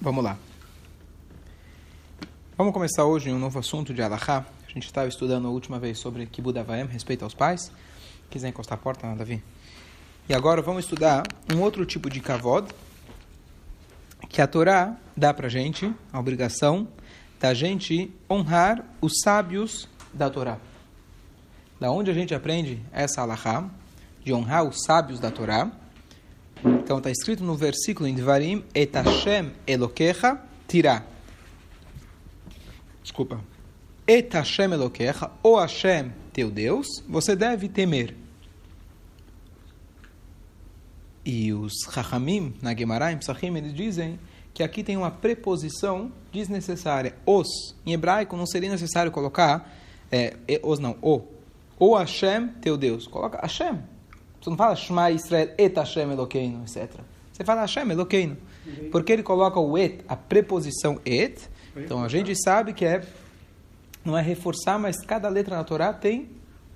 Vamos lá. Vamos começar hoje um novo assunto de Alahá. A gente estava estudando a última vez sobre Kibud Avaim, respeito aos pais. Quiser encostar a porta, Davi? E agora vamos estudar um outro tipo de kavod, que a Torá dá para gente, a obrigação da gente honrar os sábios da Torá. Da onde a gente aprende essa alahá, de honrar os sábios da Torá. Então está escrito no versículo em Devarim, Et Hashem Elokecha Tirá. Desculpa. Et Hashem Elokecha, o Hashem, teu Deus, você deve temer. E os Chachamim, na Gemara, em Psachim, eles dizem que aqui tem uma preposição desnecessária. Os, em hebraico, não seria necessário colocar, é, os não, o. O Hashem, teu Deus. Coloca Hashem. Você não fala Shema Israel, et Hashem Elokeinu, etc. Você fala Hashem Elokeinu. Porque ele coloca o et, a preposição et. Então a gente sabe que é, não é reforçar, mas cada letra na Torá tem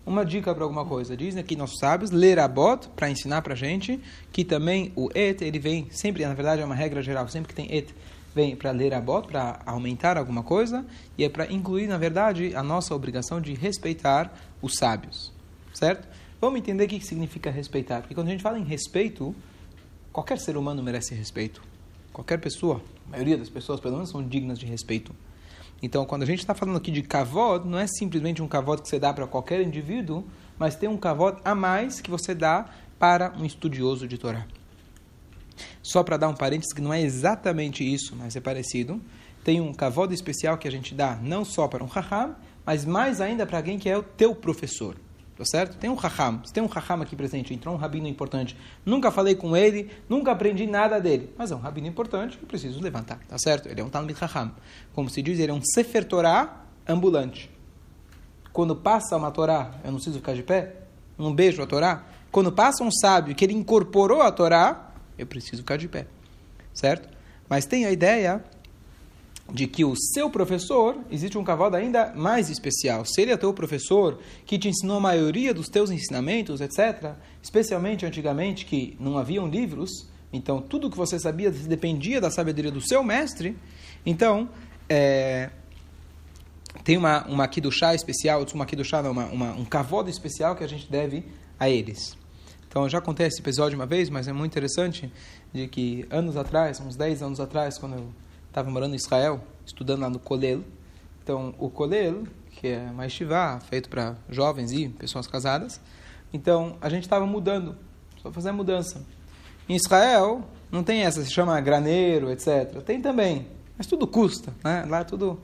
uma dica para alguma coisa. Dizem aqui nossos sábios, ler a bot, para ensinar para a gente, que também o et, ele vem sempre, na verdade é uma regra geral, sempre que tem et, vem para ler a bot, para aumentar alguma coisa, e é para incluir, na verdade, a nossa obrigação de respeitar os sábios. Certo? Vamos entender o que significa respeitar. Porque quando a gente fala em respeito, qualquer ser humano merece respeito. Qualquer pessoa, a maioria das pessoas, pelo menos, são dignas de respeito. Então, quando a gente está falando aqui de kavod, não é simplesmente um kavod que você dá para qualquer indivíduo, mas tem um kavod a mais que você dá para um estudioso de Torá. Só para dar um parênteses que não é exatamente isso, mas é parecido. Tem um kavod especial que a gente dá não só para um raham, mas mais ainda para alguém que é o teu professor. Tá certo? Tem um raham, tem um raham aqui presente, entrou um rabino importante. Nunca falei com ele, nunca aprendi nada dele, mas é um rabino importante que preciso levantar, tá certo? Ele é um talmid raham. Como se diz, ele é um sefer Torah ambulante. Quando passa uma Torá, eu não preciso ficar de pé? Um beijo a Torá? Quando passa um sábio que ele incorporou a Torá, eu preciso ficar de pé, certo? Mas tem a ideia de que o seu professor, existe um cavalo ainda mais especial. Se ele é teu professor, que te ensinou a maioria dos teus ensinamentos, etc., especialmente antigamente, que não haviam livros, então tudo que você sabia dependia da sabedoria do seu mestre, então, é, tem uma, uma chá especial, uma chá, não, uma, uma, um cavodo especial que a gente deve a eles. Então, já contei esse episódio uma vez, mas é muito interessante, de que anos atrás, uns 10 anos atrás, quando eu estava morando em Israel, estudando lá no Kolel. Então, o Kolel, que é uma estivá feito para jovens e pessoas casadas. Então, a gente estava mudando, só fazer mudança. Em Israel, não tem essa, se chama graneiro, etc. Tem também, mas tudo custa, né? Lá é tudo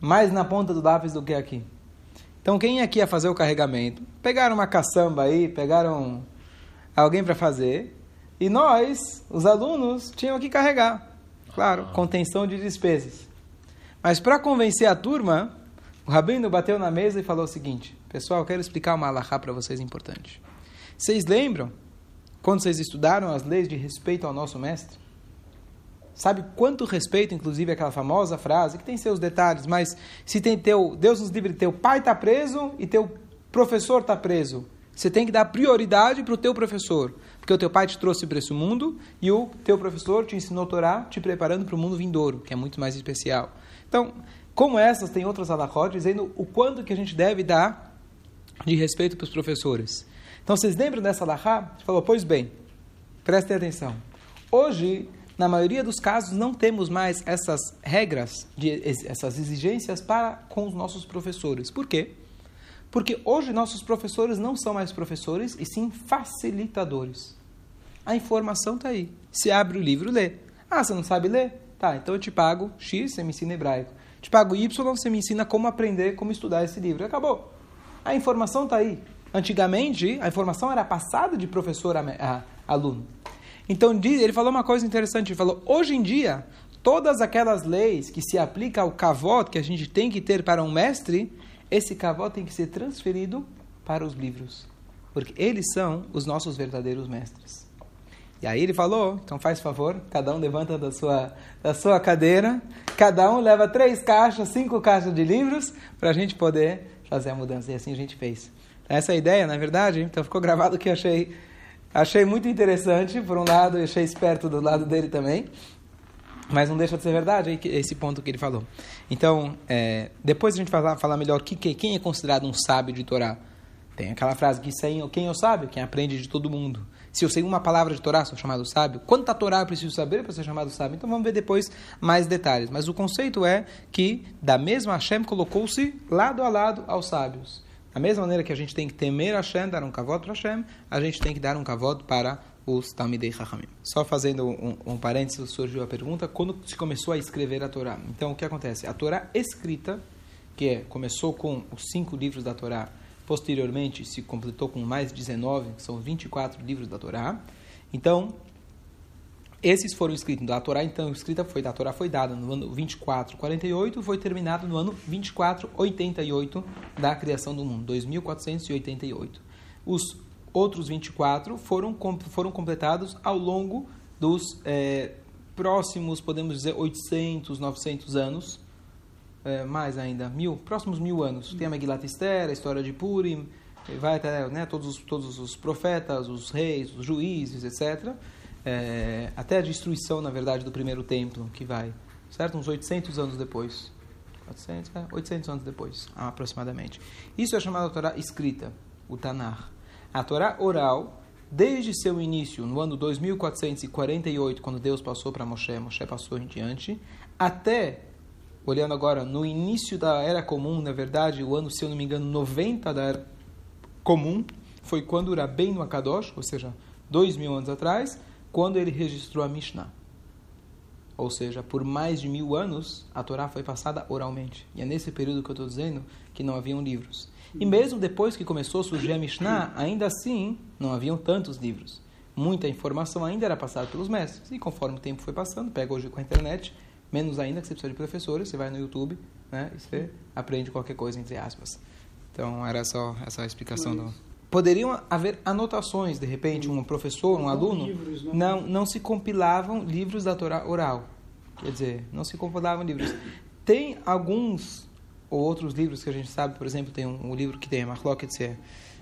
mais na ponta do lápis do que aqui. Então, quem aqui ia fazer o carregamento? Pegaram uma caçamba aí, pegaram alguém para fazer, e nós, os alunos, tinham que carregar. Claro, contenção de despesas. Mas para convencer a turma, o rabino bateu na mesa e falou o seguinte: Pessoal, quero explicar uma alahá para vocês importante. Vocês lembram quando vocês estudaram as leis de respeito ao nosso mestre? Sabe quanto respeito, inclusive, aquela famosa frase, que tem seus detalhes, mas se tem teu, Deus nos livre, teu pai está preso e teu professor está preso. Você tem que dar prioridade para o teu professor. Porque o teu pai te trouxe para esse mundo e o teu professor te ensinou a Torá, te preparando para o mundo vindouro, que é muito mais especial. Então, como essas, tem outras alahot dizendo o quanto que a gente deve dar de respeito para os professores. Então, vocês lembram dessa alahá? Falou, pois bem, prestem atenção. Hoje, na maioria dos casos, não temos mais essas regras, de, essas exigências para com os nossos professores. Por quê? Porque hoje nossos professores não são mais professores, e sim facilitadores. A informação está aí. Se abre o livro, lê. Ah, você não sabe ler? Tá, então eu te pago X, você me ensina hebraico. Te pago Y, você me ensina como aprender, como estudar esse livro. Acabou. A informação está aí. Antigamente, a informação era passada de professor a, aluno. Então, ele falou uma coisa interessante. Ele falou, hoje em dia, todas aquelas leis que se aplicam ao cavot que a gente tem que ter para um mestre, esse cavó tem que ser transferido para os livros, porque eles são os nossos verdadeiros mestres. E aí ele falou, então faz favor, cada um levanta da sua, da sua cadeira, cada um leva três caixas, cinco caixas de livros, para a gente poder fazer a mudança. E assim a gente fez. Então, essa é ideia, na verdade, então ficou gravado que eu achei, achei muito interessante, por um lado, eu achei esperto do lado dele também. Mas não deixa de ser verdade esse ponto que ele falou. Então, é, depois a gente vai falar melhor que, quem é considerado um sábio de Torá. Tem aquela frase que sem, quem é o sábio? Quem aprende de todo mundo. Se eu sei uma palavra de Torá, sou chamado sábio. Quanta Torá eu preciso saber para ser chamado sábio? Então vamos ver depois mais detalhes. Mas o conceito é que, da mesma Hashem, colocou-se lado a lado aos sábios. Da mesma maneira que a gente tem que temer Hashem, dar um cavalo para Hashem, a gente tem que dar um cavalo para os Talmidei Chachamim. Só fazendo um, um parênteses, surgiu a pergunta, quando se começou a escrever a Torá? Então, o que acontece? A Torá escrita, que é, começou com os cinco livros da Torá, posteriormente se completou com mais 19, que são 24 livros da Torá. Então, esses foram escritos. A Torá, então, escrita foi, a Torá foi dada no ano 2448 e foi terminada no ano 2488 da criação do mundo, 2488. Os outros 24 foram, foram completados ao longo dos é, próximos, podemos dizer, 800, 900 anos, é, mais ainda, mil, próximos mil anos. Tem a Megilat Esther, a história de Purim, vai até né, todos, os, todos os profetas, os reis, os juízes, etc., é, até a destruição, na verdade, do primeiro templo, que vai, certo? Uns 800 anos depois. 400, 800 anos depois, aproximadamente. Isso é chamado de Torá escrita, o Tanar. A Torá oral, desde seu início, no ano 2448, quando Deus passou para Moshe, Moshe passou em diante, até, olhando agora, no início da Era Comum, na verdade, o ano, se eu não me engano, 90 da Era Comum, foi quando o Rabbeinu Akadosh, ou seja, dois mil anos atrás, quando ele registrou a Mishnah. Ou seja, por mais de mil anos, a Torá foi passada oralmente. E é nesse período que eu estou dizendo que não haviam livros. E mesmo depois que começou a surgir a Mishnah, ainda assim, não haviam tantos livros. Muita informação ainda era passada pelos mestres. E conforme o tempo foi passando, pega hoje com a internet, menos ainda que você precisa de professores, você vai no YouTube né, e você aprende qualquer coisa, entre aspas. Então, era só essa explicação do poderiam haver anotações, de repente, um professor, um aluno, livros, não. não não se compilavam livros da Torá oral. Quer dizer, não se compilavam livros. Tem alguns ou outros livros que a gente sabe, por exemplo, tem um, um livro que tem a Marloket, se,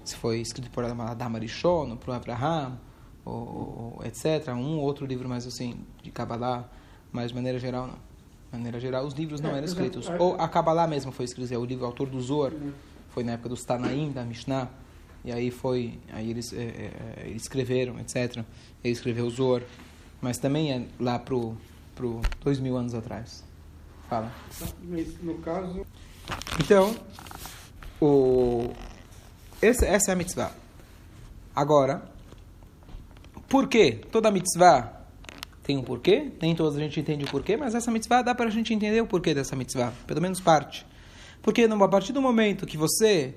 se foi escrito por Adam Arishon, por Abraham, ou, ou, etc. Um outro livro mais assim, de Kabbalah, mas de maneira geral não. De maneira geral, os livros não é, eram escritos. Ou a Kabbalah mesmo foi escrita, é o livro o autor do Zor, uhum. foi na época dos Tanaim, da Mishnah, e aí foi, aí eles, é, é, eles escreveram, etc. Ele escreveu o Zor, mas também é lá pro pro dois mil anos atrás. Fala. No caso. Então, o esse, essa é a mitzvah. Agora, por quê? Toda mitzvah tem um porquê, nem toda a gente entende o porquê, mas essa mitzvah dá para a gente entender o porquê dessa mitzvah, pelo menos parte. Porque a partir do momento que você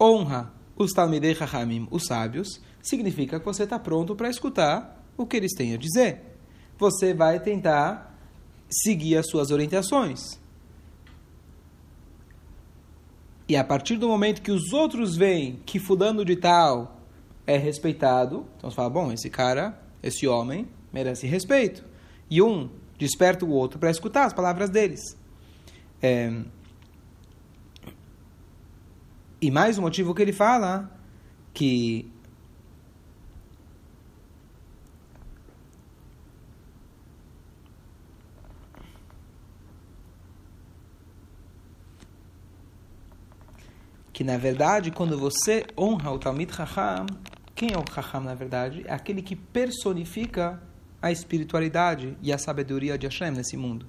honra os Talmidei Chachamim, os sábios, significa que você está pronto para escutar o que eles têm a dizer. Você vai tentar seguir as suas orientações. E a partir do momento que os outros veem que fulano de tal é respeitado, então você fala, bom, esse cara, esse homem, merece respeito. E um desperta o outro para escutar as palavras deles. É, e mais um motivo que ele fala que que na verdade quando você honra o Talmid Chacham, quem é o Chacham na verdade? É aquele que personifica a espiritualidade e a sabedoria de Hashem nesse mundo.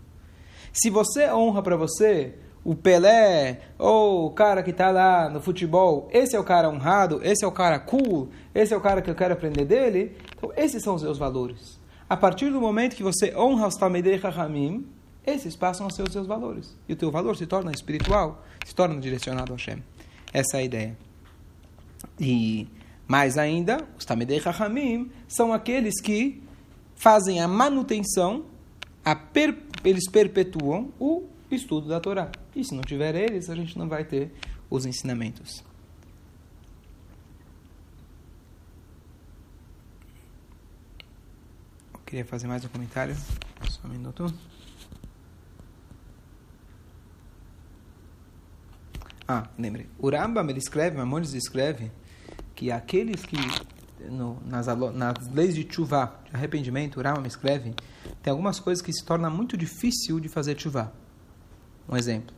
Se você honra para você o Pelé, ou o cara que está lá no futebol, esse é o cara honrado, esse é o cara cool, esse é o cara que eu quero aprender dele. Então, esses são os seus valores. A partir do momento que você honra os Talmidei Chachamim, esses passam a ser os seus valores. E o teu valor se torna espiritual, se torna direcionado a Hashem. Essa é a ideia. E mais ainda, os Talmidei Chachamim são aqueles que fazem a manutenção, a per, eles perpetuam o estudo da Torá. E se não tiver eles, a gente não vai ter os ensinamentos. Eu queria fazer mais um comentário. Só um minuto. Ah, lembrei. O Rambam ele escreve, Maimonides escreve que aqueles que no, nas, nas leis de chuva, de arrependimento, o Rama me escreve, tem algumas coisas que se torna muito difícil de fazer chuva. Um exemplo.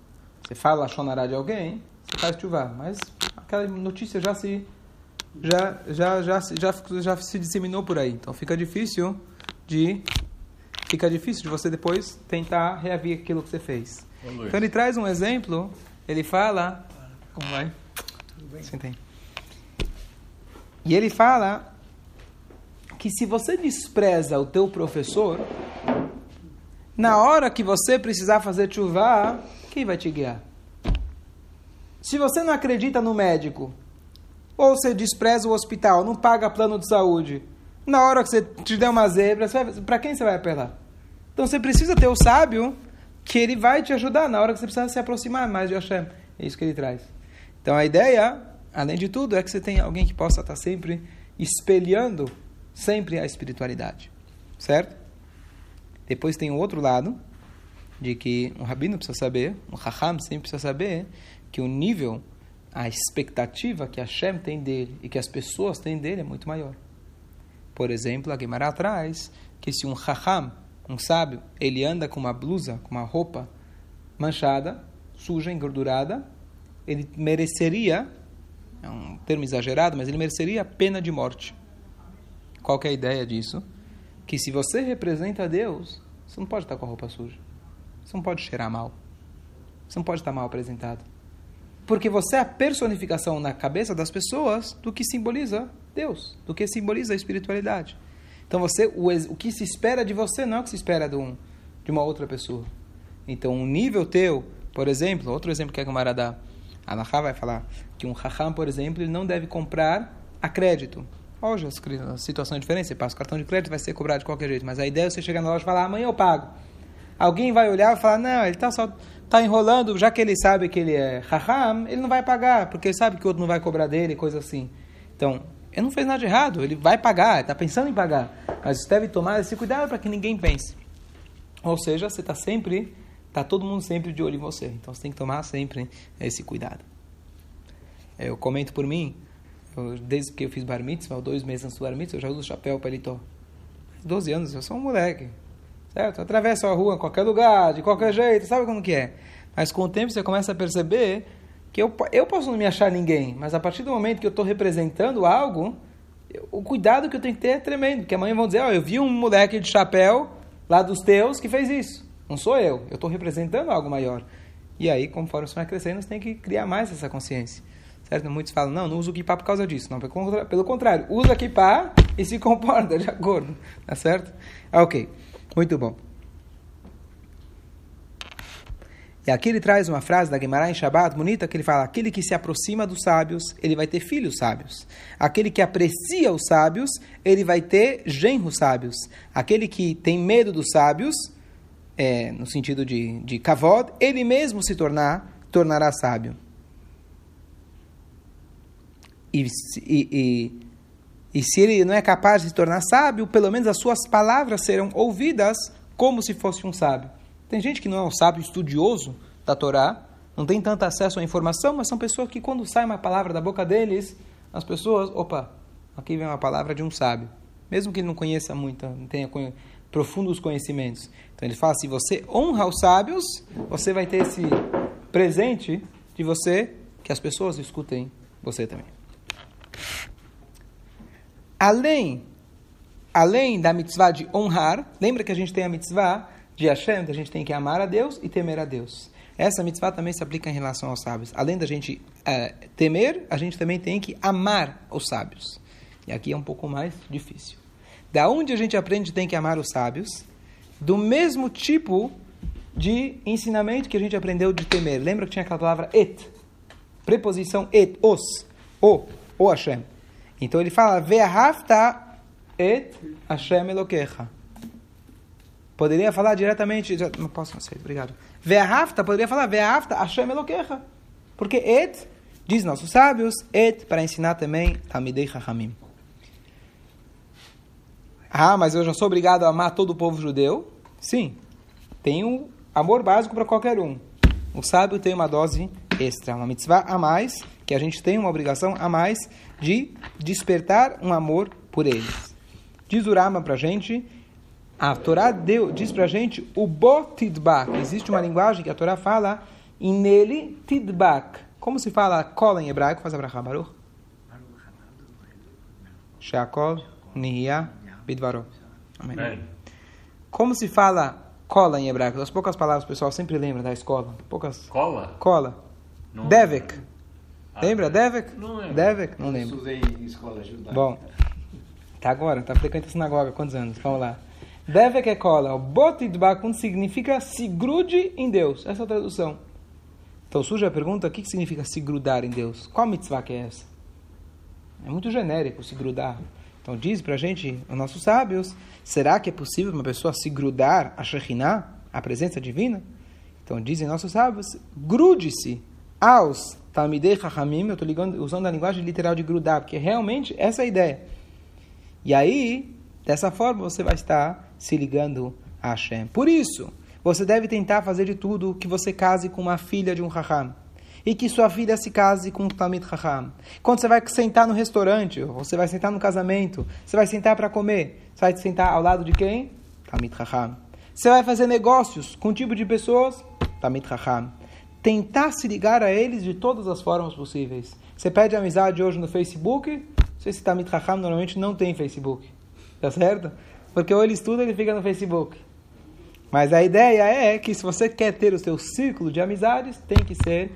Você fala a shonará de alguém, você faz chuva, mas aquela notícia já se já, já, já, já, já se disseminou por aí. Então fica difícil de fica difícil de você depois tentar reavir aquilo que você fez. Então ele traz um exemplo, ele fala, como vai? Tudo bem. E ele fala que se você despreza o teu professor, na hora que você precisar fazer chuva, quem vai te guiar? Se você não acredita no médico, ou você despreza o hospital, não paga plano de saúde, na hora que você te der uma zebra, para quem você vai apelar? Então você precisa ter o sábio que ele vai te ajudar na hora que você precisa se aproximar mais de Hashem. É isso que ele traz. Então a ideia, além de tudo, é que você tenha alguém que possa estar sempre espelhando sempre a espiritualidade. Certo? Depois tem o outro lado, de que um rabino precisa saber, um raham sempre precisa saber, que o nível, a expectativa que Hashem tem dele e que as pessoas têm dele é muito maior. Por exemplo, a Gemara traz que se um raham, um sábio, ele anda com uma blusa, com uma roupa manchada, suja, engordurada, ele mereceria, é um termo exagerado, mas ele mereceria a pena de morte. Qual é a ideia disso? Que se você representa Deus, você não pode estar com a roupa suja. Você não pode cheirar mal. Você não pode estar mal apresentado. Porque você é a personificação na cabeça das pessoas do que simboliza Deus, do que simboliza a espiritualidade. Então você, o, o que se espera de você não é o que se espera de, um, de uma outra pessoa. Então um nível teu, por exemplo, outro exemplo que a Gamara dá, vai falar que um Raham, por exemplo, ele não deve comprar a crédito. Hoje a situação é diferente, você passa o cartão de crédito, vai ser cobrado de qualquer jeito. Mas a ideia é você chegar na loja e falar, amanhã eu pago. Alguém vai olhar e falar, não, ele está só está enrolando, já que ele sabe que ele é raham, ele não vai pagar, porque ele sabe que o outro não vai cobrar dele, coisa assim. Então, ele não fez nada de errado, ele vai pagar, está pensando em pagar. Mas você deve tomar esse cuidado para que ninguém pense. Ou seja, você está sempre, está todo mundo sempre de olho em você. Então você tem que tomar sempre esse cuidado. Eu comento por mim, desde que eu fiz bar mitzvah, dois meses antes do bar mitzvah, eu já uso chapéu paletó. 12 anos, eu sou um moleque. Certo? Atravessa a rua em qualquer lugar, de qualquer jeito, sabe como que é? Mas com o tempo você começa a perceber que eu, eu posso não me achar ninguém, mas a partir do momento que eu estou representando algo, eu, o cuidado que eu tenho que ter é tremendo. Porque amanhã vão dizer, oh, eu vi um moleque de chapéu lá dos teus que fez isso. Não sou eu, eu estou representando algo maior. E aí, conforme você vai crescendo, você tem que criar mais essa consciência. Certo? Muitos falam, não, não uso o kippah por causa disso. Não, pelo contrário, usa kippah e se comporta de acordo. Tá certo? Ok. Muito bom. E aqui ele traz uma frase da Gemara em Shabbat bonita que ele fala: aquele que se aproxima dos sábios, ele vai ter filhos sábios. Aquele que aprecia os sábios, ele vai ter genros sábios. Aquele que tem medo dos sábios, é, no sentido de, de kavod, ele mesmo se tornar, tornará sábio. E, e, e e se ele não é capaz de se tornar sábio, pelo menos as suas palavras serão ouvidas como se fosse um sábio. Tem gente que não é um sábio estudioso da Torá, não tem tanto acesso à informação, mas são pessoas que quando sai uma palavra da boca deles, as pessoas, opa, aqui vem uma palavra de um sábio. Mesmo que ele não conheça muito, não tenha profundos conhecimentos. Então ele fala, se você honra os sábios, você vai ter esse presente de você, que as pessoas escutem você também além, além da mitzvah de honrar, lembra que a gente tem a mitzvah de Hashem, que a gente tem que amar a Deus e temer a Deus. Essa mitzvah também se aplica em relação aos sábios. Além da gente é, temer, a gente também tem que amar os sábios. E aqui é um pouco mais difícil. Da onde a gente aprende tem que amar os sábios? Do mesmo tipo de ensinamento que a gente aprendeu de temer. Lembra que tinha aquela palavra et? Preposição et, os, o, o Hashem. Então ele fala, Ve'ahafta et Hashem Elokecha. Poderia falar diretamente, não posso, não sei, obrigado. Ve'ahafta, poderia falar Ve'ahafta Hashem Elokecha. Porque et, diz nossos sábios, et, para ensinar também Talmidei Chachamim. Ah, mas eu já sou obrigado a amar todo o povo judeu? Sim. Tem um amor básico para qualquer um. O sábio tem uma dose extra, uma mitzvah a mais, que a gente tem uma obrigação a mais de despertar um amor por eles. Diz o Rama pra gente, a Torá deu, diz pra gente o botidbak. Existe uma linguagem que a Torá fala e nele tidbak. Como se fala cola em hebraico? Faz a brachá, Baruch. Sheakol, Nihia, Bidvarot. Amém. Como se fala cola em hebraico? As poucas palavras o pessoal sempre lembra da escola. Poucas. Cola? Cola. Não. Devek. Ah, Lembra? Devek? Não lembro. Devek? Não lembro. Estudei em escola judaica. Bom, tá agora, tá frequentando a sinagoga, quantos anos? Vamos lá. Devek é cola. O botidbakun significa se grude em Deus. Essa é a tradução. Então surge a pergunta, o que que significa se grudar em Deus? Qual mitzvah que é essa? É muito genérico se grudar. Então diz pra gente, os nossos sábios, será que é possível uma pessoa se grudar a Shekhinah, a presença divina? Então dizem nossos sábios, grude-se aos Talmidei Chachamim, eu estou usando a linguagem literal de grudar, porque realmente essa é a ideia. E aí, dessa forma, você vai estar se ligando a Hashem. Por isso, você deve tentar fazer de tudo que você case com uma filha de um Chacham. E que sua filha se case com um Talmid Chacham. Quando você vai sentar no restaurante, você vai sentar no casamento, você vai sentar para comer, você vai sentar ao lado de quem? Talmid Chacham. Você vai fazer negócios com tipo de pessoas? Talmid Chacham. Tentar se ligar a eles de todas as formas possíveis. Você pede amizade hoje no Facebook, não sei se Talmid Chacham normalmente não tem Facebook. Tá certo? Porque ou ele estuda, ele fica no Facebook. Mas a ideia é que se você quer ter o seu círculo de amizades, tem que ser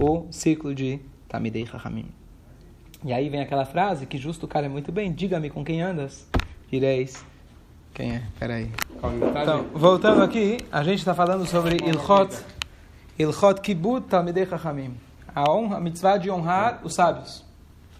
o círculo de Tamidei Chachamim. E aí vem aquela frase que justo cara é muito bem, diga-me com quem andas, direis. Quem é? Peraí. Então, voltando aqui, a gente está falando sobre Ilchot, Ilchot Kibut Talmidei Chachamim. A honra, a mitzvah de honrar os sábios.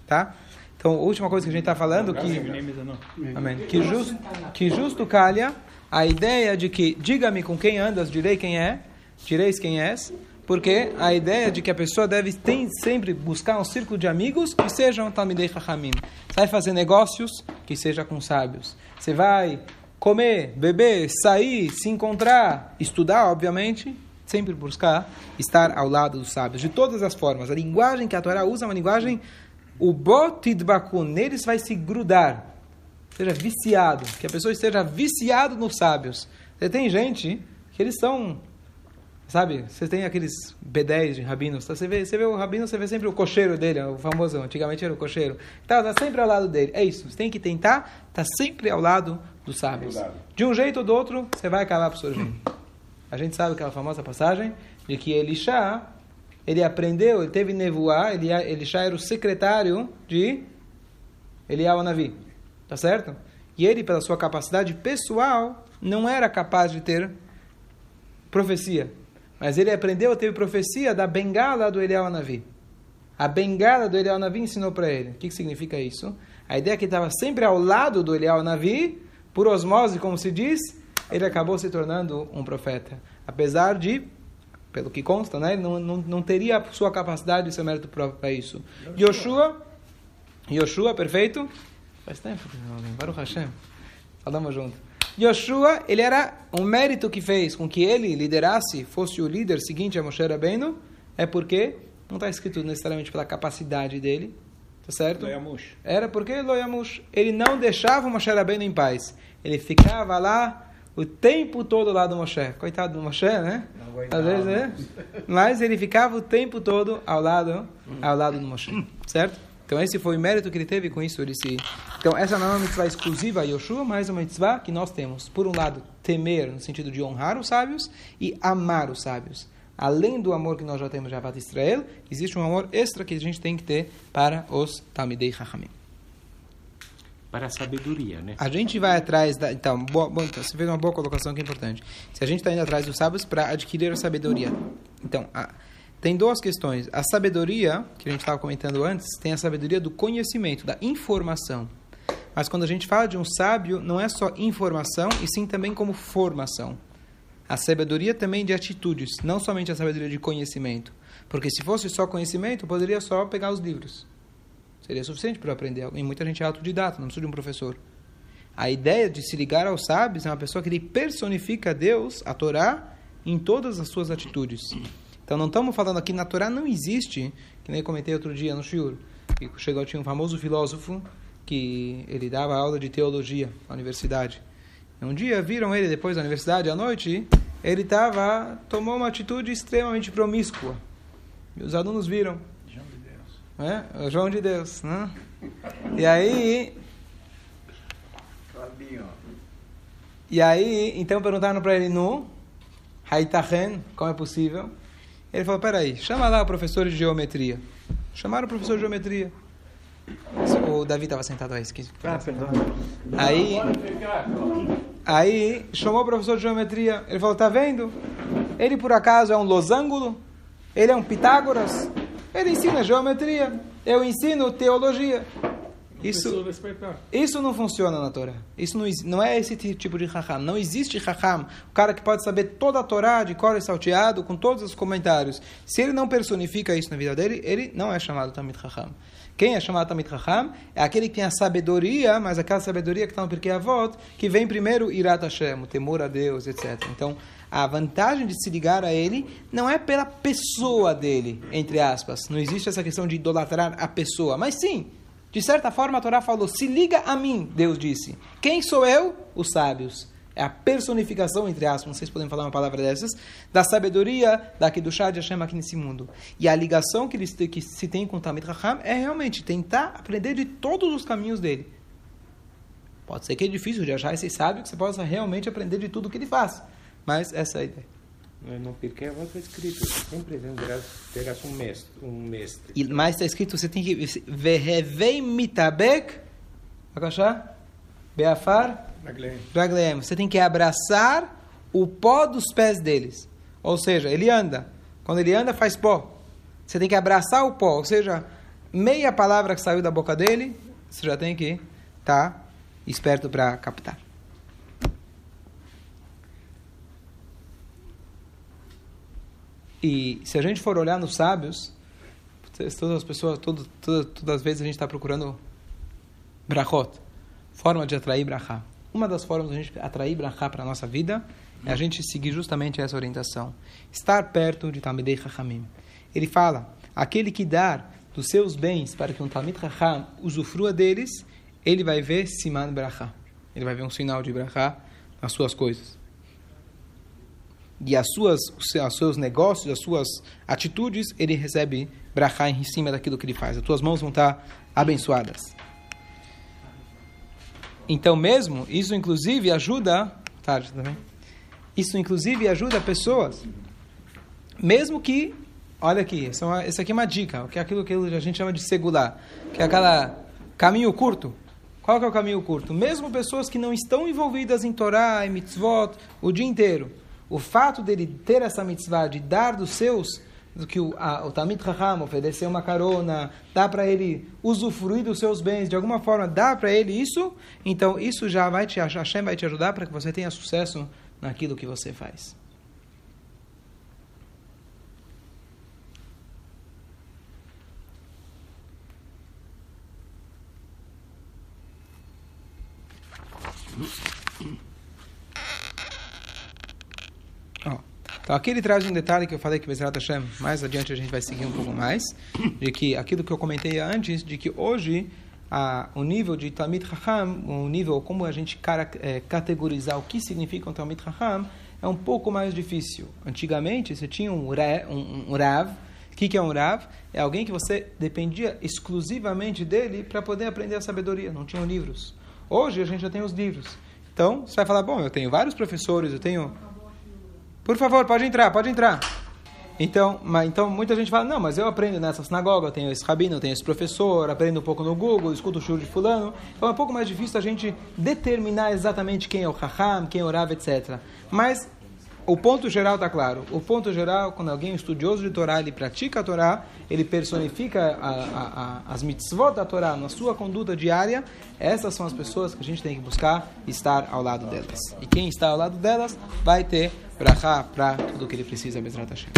Tá? Então, a última coisa que a gente está falando, que, Amém. que, justo, que justo calha a ideia de que diga-me com quem andas, direi quem é, direis quem és, porque a ideia de que a pessoa deve tem, sempre buscar um círculo de amigos que sejam Talmidei Chachamim. Você vai fazer negócios, que seja com sábios. Você vai comer, beber, sair, se encontrar, estudar, obviamente, sempre buscar estar ao lado dos sábios, de todas as formas. A linguagem que a Torá usa é uma linguagem, o botidbakun, neles vai se grudar, seja viciado, que a pessoa esteja viciado nos sábios. Você tem gente que eles são Sabe, você tem aqueles B10 de rabinos, tá? você, vê, você vê o rabino, você vê sempre o cocheiro dele, o famoso, antigamente era o cocheiro. Tá, tá sempre ao lado dele. É isso, você tem que tentar estar tá sempre ao lado dos sábios. De um jeito ou do outro, você vai acabar absorvendo. A gente sabe aquela famosa passagem de que Elisha, ele aprendeu, ele teve nevoar, ele, Elisha era o secretário de Eliyahu Navi. Tá certo? E ele, pela sua capacidade pessoal, não era capaz de ter profecia. Mas ele aprendeu, teve profecia da bengala do Eliel Navi. A bengala do Eliel Navi ensinou para ele. O que, que significa isso? A ideia é que estava sempre ao lado do Eliel Navi, por osmose, como se diz, ele acabou se tornando um profeta. Apesar de, pelo que consta, né, não, não, não teria a sua capacidade e seu mérito próprio para isso. Yoshua, Yoshua, perfeito? Faz tempo que não Baruch Hashem. Falamos junto. Yoshua, ele era um mérito que fez com que ele liderasse, fosse o líder seguinte a Moshe Rabbeinu, é porque não está escrito necessariamente pela capacidade dele, tá certo? Loyamush. Era porque Loyamush, ele não deixava o Moshe Rabbeinu em paz. Ele ficava lá o tempo todo lá do Moshe. Coitado do Moshe, né? Às vezes, né? Mas ele ficava o tempo todo ao lado, ao lado do Moshe, certo? Então esse foi o mérito que ele teve com isso. Ele se... Então essa não é uma mitzvah exclusiva a Yoshua, mas uma mitzvah que nós temos. Por um lado, temer no sentido de honrar os sábios e amar os sábios. Além do amor que nós já temos já para Israel, existe um amor extra que a gente tem que ter para os Talmidei Chachamim. Para a sabedoria, né? A gente vai atrás da. Então, boa, bom, então, você fez uma boa colocação que é importante. Se a gente está indo atrás dos sábios para adquirir a sabedoria. Então, a, tem duas questões. A sabedoria, que a gente estava comentando antes, tem a sabedoria do conhecimento, da informação. Mas quando a gente fala de um sábio, não é só informação, e sim também como formação. A sabedoria também de atitudes, não somente a sabedoria de conhecimento. Porque se fosse só conhecimento, poderia só pegar os livros. Seria suficiente para aprender. E muita gente é autodidata, não precisa de um professor. A ideia de se ligar aos sábios é uma pessoa que ele personifica Deus, a Torá, em todas as suas atitudes. Então não estamos falando aqui, na Torá não existe, que nem comentei outro dia no Shiur, que chegou, tinha um famoso filósofo que ele dava aula de teologia na universidade. Um dia viram ele depois da universidade à noite, ele tava tomou uma atitude extremamente promíscua. E os alunos viram. João de Deus. É, o João de Deus, né? E aí E aí, então perguntaram para ele no Haitachen, como é possível? Ele falou, peraí, chama lá o professor de geometria. Chamaram o professor de geometria. O Davi estava sentado aí, esqueci. Ah, perdão. Aí, aí chamou o professor de geometria. Ele falou, tá vendo? Ele por acaso é um losango? Ele é um Pitágoras? Ele ensina geometria. Eu ensino teologia. Isso, isso não funciona na Torá. Isso não, não é esse tipo de raham. Não existe raham. O cara que pode saber toda a Torá de cor e salteado, com todos os comentários. Se ele não personifica isso na vida dele, ele não é chamado Tamid Raham. Quem é chamado Tamid Raham é aquele que tem a sabedoria, mas aquela sabedoria que está no Pirkei Avot, que vem primeiro Irat Hashem, o temor a Deus, etc. Então, a vantagem de se ligar a ele não é pela pessoa dele, entre aspas. Não existe essa questão de idolatrar a pessoa, mas sim de certa forma, a Torá falou: se liga a mim, Deus disse. Quem sou eu? Os sábios. É a personificação, entre aspas, se podem falar uma palavra dessas, da sabedoria daqui do chá de Hashem aqui nesse mundo. E a ligação que, eles, que se tem com o Tamid Raham é realmente tentar aprender de todos os caminhos dele. Pode ser que é difícil de achar esse sábio que você possa realmente aprender de tudo que ele faz. Mas essa é a ideia. No Pirkei Avot está escrito, sempre terás um mestre. Um mestre. E mais está escrito, você tem que... Vehevei mitabek... Akashá? Beafar? Ragleem. Você tem que abraçar o pó dos pés deles. Ou seja, ele anda. Quando ele anda, faz pó. Você tem que abraçar o pó. Ou seja, meia palavra que saiu da boca dele, você já tem que estar tá esperto para captar. E se a gente for olhar nos sábios, todas as pessoas, todo, todas, todas as vezes a gente está procurando brachot, forma de atrair brachá. Uma das formas de a gente atrair brachá para a nossa vida é a gente seguir justamente essa orientação. Estar perto de Talmidei Chachamim. Ele fala, aquele que dar dos seus bens para que um Talmid Chacham usufrua deles, ele vai ver Siman Brachá. Ele vai ver um sinal de Brachá nas suas coisas e as suas, os seus negócios, as suas atitudes, ele recebe brachá em cima daquilo que ele faz. As tuas mãos vão estar abençoadas. Então mesmo, isso inclusive ajuda, tarde também. Isso inclusive ajuda pessoas, mesmo que, olha aqui, é essa aqui é uma dica, que é aquilo que a gente chama de segular, que é aquela caminho curto. Qual que é o caminho curto? Mesmo pessoas que não estão envolvidas em Torá e mitzvot o dia inteiro, o fato dele ter essa mitzvah de dar dos seus, do que o, a, o Tamid Raham oferecer uma carona, dá para ele usufruir dos seus bens, de alguma forma dá para ele isso, então isso já vai te, Hashem vai te ajudar para que você tenha sucesso naquilo que você faz. Então aqui ele traz um detalhe que eu falei que Bezerra Hashem, mais adiante a gente vai seguir um pouco mais, de que aquilo que eu comentei antes, de que hoje a, o nível de Talmid Raham, o nível como a gente cara, é, categorizar o que significa um Talmid Raham, é um pouco mais difícil. Antigamente você tinha um, um, um Rav, o que, que é um Rav? É alguém que você dependia exclusivamente dele para poder aprender a sabedoria, não tinham livros. Hoje a gente já tem os livros. Então, você vai falar, bom, eu tenho vários professores, eu tenho por favor, pode entrar, pode entrar. Então, mas, então muita gente fala, não, mas eu aprendo nessa sinagoga, eu tenho esse rabino, eu tenho esse professor, aprendo um pouco no Google, escuto o show de fulano. Então é um pouco mais difícil a gente determinar exatamente quem é o Raham, quem é o Rav, etc. Mas o ponto geral está claro. O ponto geral, quando alguém é estudioso de Torá, ele pratica a Torá, ele personifica a, a, a, as mitzvot da Torá na sua conduta diária, essas são as pessoas que a gente tem que buscar estar ao lado delas. E quem está ao lado delas vai ter brachá para tudo o que ele precisa, Bezrat Hashem.